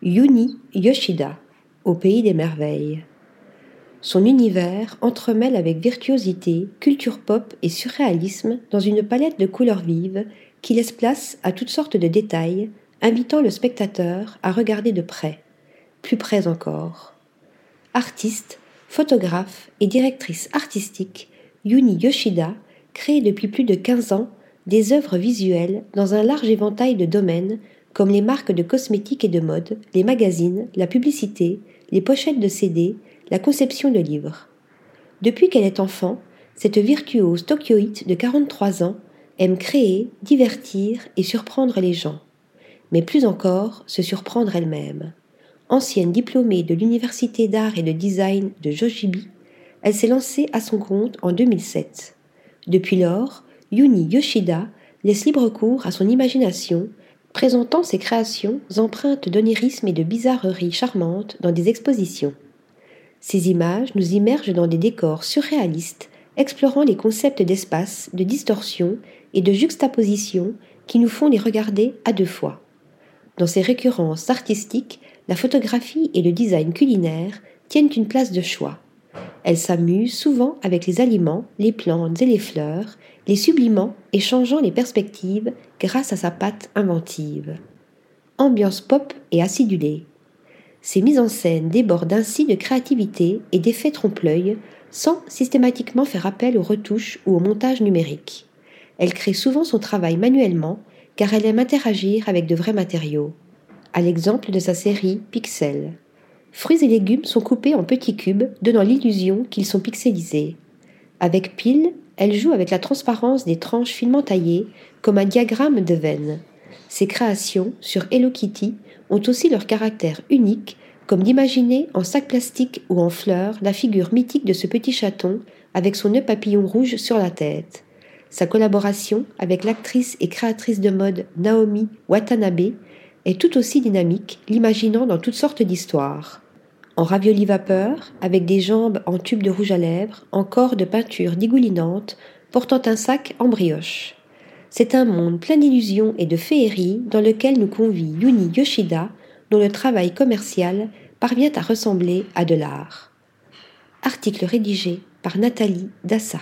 Yuni Yoshida, au pays des merveilles. Son univers entremêle avec virtuosité, culture pop et surréalisme dans une palette de couleurs vives qui laisse place à toutes sortes de détails, invitant le spectateur à regarder de près, plus près encore. Artiste, photographe et directrice artistique, Yuni Yoshida crée depuis plus de 15 ans des œuvres visuelles dans un large éventail de domaines comme les marques de cosmétiques et de mode, les magazines, la publicité, les pochettes de CD, la conception de livres. Depuis qu'elle est enfant, cette virtuose tokyoïte de 43 ans aime créer, divertir et surprendre les gens, mais plus encore se surprendre elle-même. Ancienne diplômée de l'Université d'art et de design de Jojibi, elle s'est lancée à son compte en 2007. Depuis lors, Yuni Yoshida laisse libre cours à son imagination présentant ses créations empreintes d'onirisme et de bizarreries charmantes dans des expositions. Ces images nous immergent dans des décors surréalistes, explorant les concepts d'espace, de distorsion et de juxtaposition qui nous font les regarder à deux fois. Dans ces récurrences artistiques, la photographie et le design culinaire tiennent une place de choix. Elle s'amuse souvent avec les aliments, les plantes et les fleurs, les sublimant et changeant les perspectives grâce à sa patte inventive. Ambiance pop et acidulée. Ses mises en scène débordent ainsi de créativité et d'effets trompe-l'œil sans systématiquement faire appel aux retouches ou au montage numérique. Elle crée souvent son travail manuellement car elle aime interagir avec de vrais matériaux, à l'exemple de sa série Pixel. Fruits et légumes sont coupés en petits cubes, donnant l'illusion qu'ils sont pixelisés. Avec pile, elle joue avec la transparence des tranches finement taillées, comme un diagramme de veine. Ses créations sur Hello Kitty ont aussi leur caractère unique, comme d'imaginer en sac plastique ou en fleurs la figure mythique de ce petit chaton avec son nœud papillon rouge sur la tête. Sa collaboration avec l'actrice et créatrice de mode Naomi Watanabe est tout aussi dynamique, l'imaginant dans toutes sortes d'histoires en ravioli vapeur, avec des jambes en tube de rouge à lèvres, en corps de peinture dégoulinante, portant un sac en brioche. C'est un monde plein d'illusions et de féeries dans lequel nous convie Yuni Yoshida, dont le travail commercial parvient à ressembler à de l'art. Article rédigé par Nathalie Dassa.